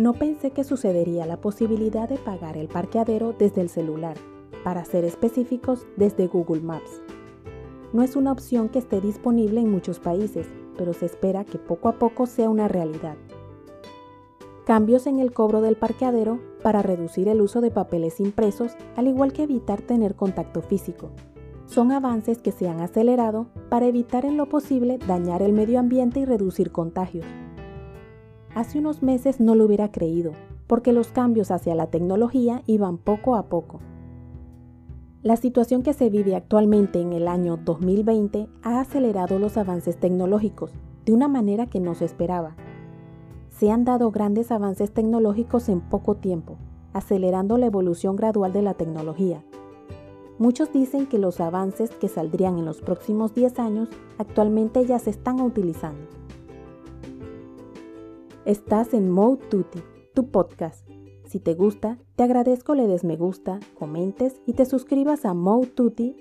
No pensé que sucedería la posibilidad de pagar el parqueadero desde el celular, para ser específicos desde Google Maps. No es una opción que esté disponible en muchos países, pero se espera que poco a poco sea una realidad. Cambios en el cobro del parqueadero para reducir el uso de papeles impresos, al igual que evitar tener contacto físico. Son avances que se han acelerado para evitar en lo posible dañar el medio ambiente y reducir contagios. Hace unos meses no lo hubiera creído, porque los cambios hacia la tecnología iban poco a poco. La situación que se vive actualmente en el año 2020 ha acelerado los avances tecnológicos de una manera que no se esperaba. Se han dado grandes avances tecnológicos en poco tiempo, acelerando la evolución gradual de la tecnología. Muchos dicen que los avances que saldrían en los próximos 10 años actualmente ya se están utilizando. Estás en Mode Tutti, tu podcast si te gusta, te agradezco le des me gusta, comentes y te suscribas a Mode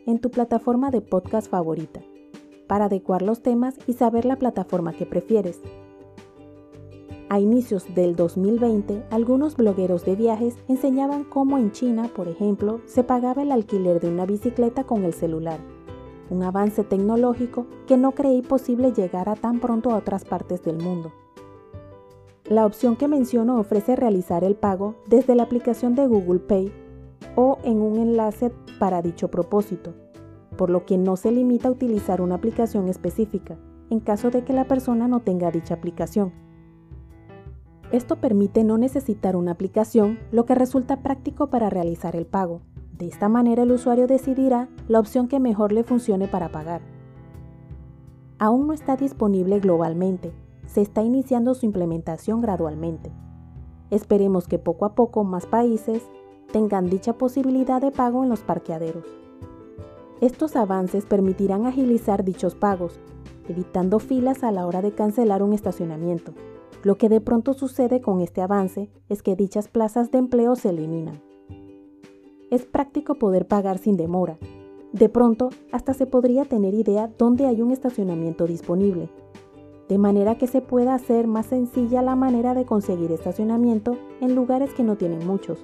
en tu plataforma de podcast favorita, para adecuar los temas y saber la plataforma que prefieres. A inicios del 2020, algunos blogueros de viajes enseñaban cómo en China, por ejemplo, se pagaba el alquiler de una bicicleta con el celular, un avance tecnológico que no creí posible llegar a tan pronto a otras partes del mundo. La opción que menciono ofrece realizar el pago desde la aplicación de Google Pay o en un enlace para dicho propósito, por lo que no se limita a utilizar una aplicación específica, en caso de que la persona no tenga dicha aplicación. Esto permite no necesitar una aplicación, lo que resulta práctico para realizar el pago. De esta manera el usuario decidirá la opción que mejor le funcione para pagar. Aún no está disponible globalmente, se está iniciando su implementación gradualmente. Esperemos que poco a poco más países tengan dicha posibilidad de pago en los parqueaderos. Estos avances permitirán agilizar dichos pagos, evitando filas a la hora de cancelar un estacionamiento. Lo que de pronto sucede con este avance es que dichas plazas de empleo se eliminan. Es práctico poder pagar sin demora. De pronto, hasta se podría tener idea dónde hay un estacionamiento disponible de manera que se pueda hacer más sencilla la manera de conseguir estacionamiento en lugares que no tienen muchos.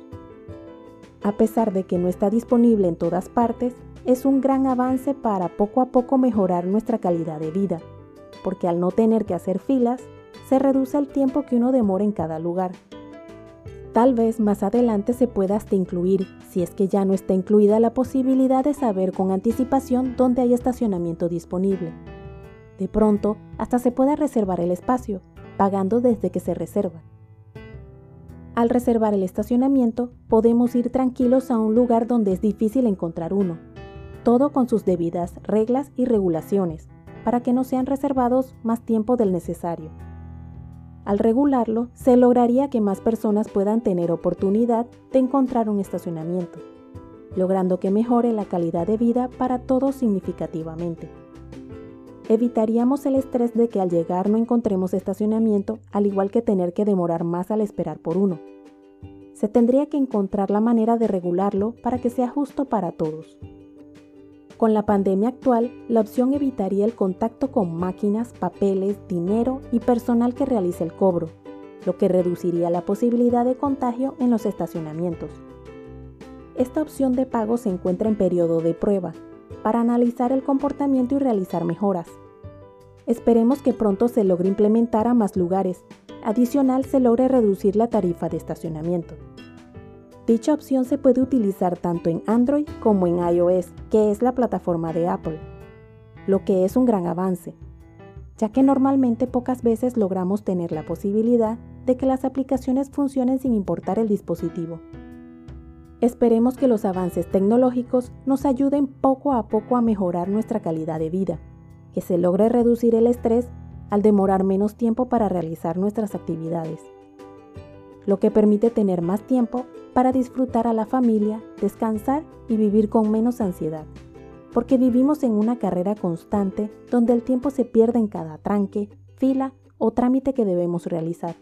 A pesar de que no está disponible en todas partes, es un gran avance para poco a poco mejorar nuestra calidad de vida, porque al no tener que hacer filas, se reduce el tiempo que uno demora en cada lugar. Tal vez más adelante se pueda hasta incluir, si es que ya no está incluida la posibilidad de saber con anticipación dónde hay estacionamiento disponible. De pronto, hasta se puede reservar el espacio, pagando desde que se reserva. Al reservar el estacionamiento, podemos ir tranquilos a un lugar donde es difícil encontrar uno, todo con sus debidas reglas y regulaciones, para que no sean reservados más tiempo del necesario. Al regularlo, se lograría que más personas puedan tener oportunidad de encontrar un estacionamiento, logrando que mejore la calidad de vida para todos significativamente evitaríamos el estrés de que al llegar no encontremos estacionamiento, al igual que tener que demorar más al esperar por uno. Se tendría que encontrar la manera de regularlo para que sea justo para todos. Con la pandemia actual, la opción evitaría el contacto con máquinas, papeles, dinero y personal que realice el cobro, lo que reduciría la posibilidad de contagio en los estacionamientos. Esta opción de pago se encuentra en periodo de prueba, para analizar el comportamiento y realizar mejoras. Esperemos que pronto se logre implementar a más lugares. Adicional, se logre reducir la tarifa de estacionamiento. Dicha opción se puede utilizar tanto en Android como en iOS, que es la plataforma de Apple, lo que es un gran avance, ya que normalmente pocas veces logramos tener la posibilidad de que las aplicaciones funcionen sin importar el dispositivo. Esperemos que los avances tecnológicos nos ayuden poco a poco a mejorar nuestra calidad de vida, que se logre reducir el estrés al demorar menos tiempo para realizar nuestras actividades, lo que permite tener más tiempo para disfrutar a la familia, descansar y vivir con menos ansiedad, porque vivimos en una carrera constante donde el tiempo se pierde en cada tranque, fila o trámite que debemos realizar.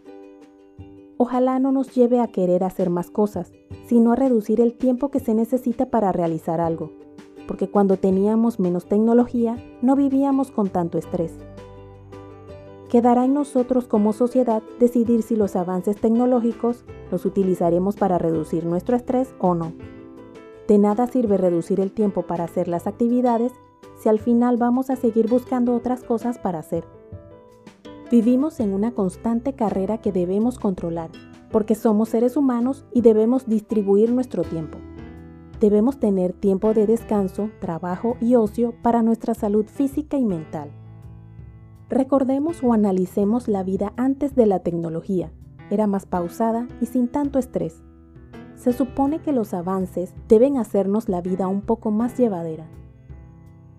Ojalá no nos lleve a querer hacer más cosas, sino a reducir el tiempo que se necesita para realizar algo, porque cuando teníamos menos tecnología no vivíamos con tanto estrés. Quedará en nosotros como sociedad decidir si los avances tecnológicos los utilizaremos para reducir nuestro estrés o no. De nada sirve reducir el tiempo para hacer las actividades si al final vamos a seguir buscando otras cosas para hacer. Vivimos en una constante carrera que debemos controlar, porque somos seres humanos y debemos distribuir nuestro tiempo. Debemos tener tiempo de descanso, trabajo y ocio para nuestra salud física y mental. Recordemos o analicemos la vida antes de la tecnología. Era más pausada y sin tanto estrés. Se supone que los avances deben hacernos la vida un poco más llevadera.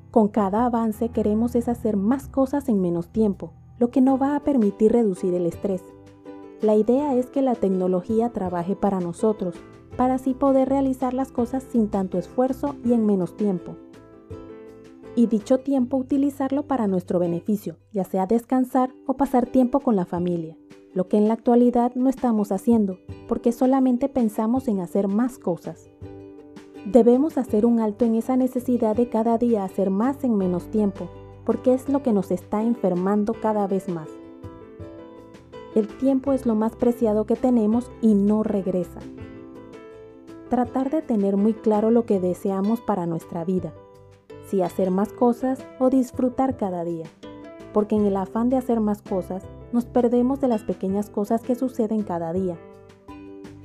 Con cada avance queremos es hacer más cosas en menos tiempo, lo que no va a permitir reducir el estrés. La idea es que la tecnología trabaje para nosotros, para así poder realizar las cosas sin tanto esfuerzo y en menos tiempo y dicho tiempo utilizarlo para nuestro beneficio, ya sea descansar o pasar tiempo con la familia, lo que en la actualidad no estamos haciendo, porque solamente pensamos en hacer más cosas. Debemos hacer un alto en esa necesidad de cada día hacer más en menos tiempo, porque es lo que nos está enfermando cada vez más. El tiempo es lo más preciado que tenemos y no regresa. Tratar de tener muy claro lo que deseamos para nuestra vida si hacer más cosas o disfrutar cada día, porque en el afán de hacer más cosas nos perdemos de las pequeñas cosas que suceden cada día.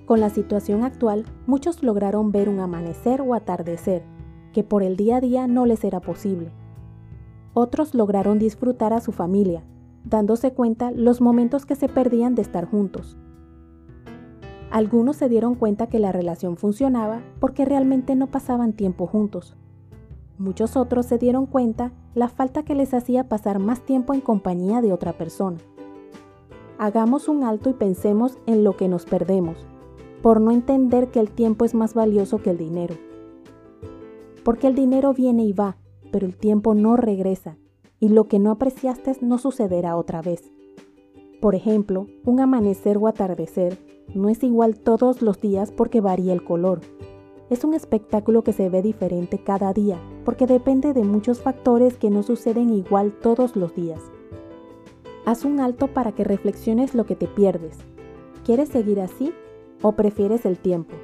Con la situación actual, muchos lograron ver un amanecer o atardecer, que por el día a día no les era posible. Otros lograron disfrutar a su familia, dándose cuenta los momentos que se perdían de estar juntos. Algunos se dieron cuenta que la relación funcionaba porque realmente no pasaban tiempo juntos. Muchos otros se dieron cuenta la falta que les hacía pasar más tiempo en compañía de otra persona. Hagamos un alto y pensemos en lo que nos perdemos, por no entender que el tiempo es más valioso que el dinero. Porque el dinero viene y va, pero el tiempo no regresa, y lo que no apreciaste no sucederá otra vez. Por ejemplo, un amanecer o atardecer no es igual todos los días porque varía el color, es un espectáculo que se ve diferente cada día, porque depende de muchos factores que no suceden igual todos los días. Haz un alto para que reflexiones lo que te pierdes. ¿Quieres seguir así o prefieres el tiempo?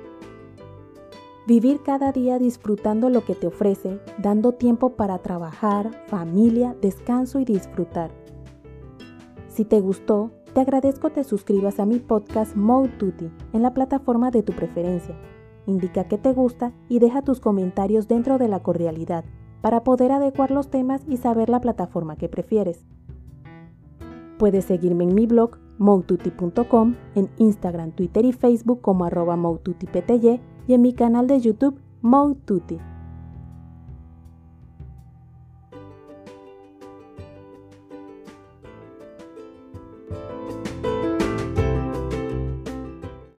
Vivir cada día disfrutando lo que te ofrece, dando tiempo para trabajar, familia, descanso y disfrutar. Si te gustó, te agradezco te suscribas a mi podcast Mode Tutti en la plataforma de tu preferencia indica que te gusta y deja tus comentarios dentro de la cordialidad para poder adecuar los temas y saber la plataforma que prefieres. Puedes seguirme en mi blog moututi.com, en Instagram, Twitter y Facebook como arroba y en mi canal de YouTube Moututi.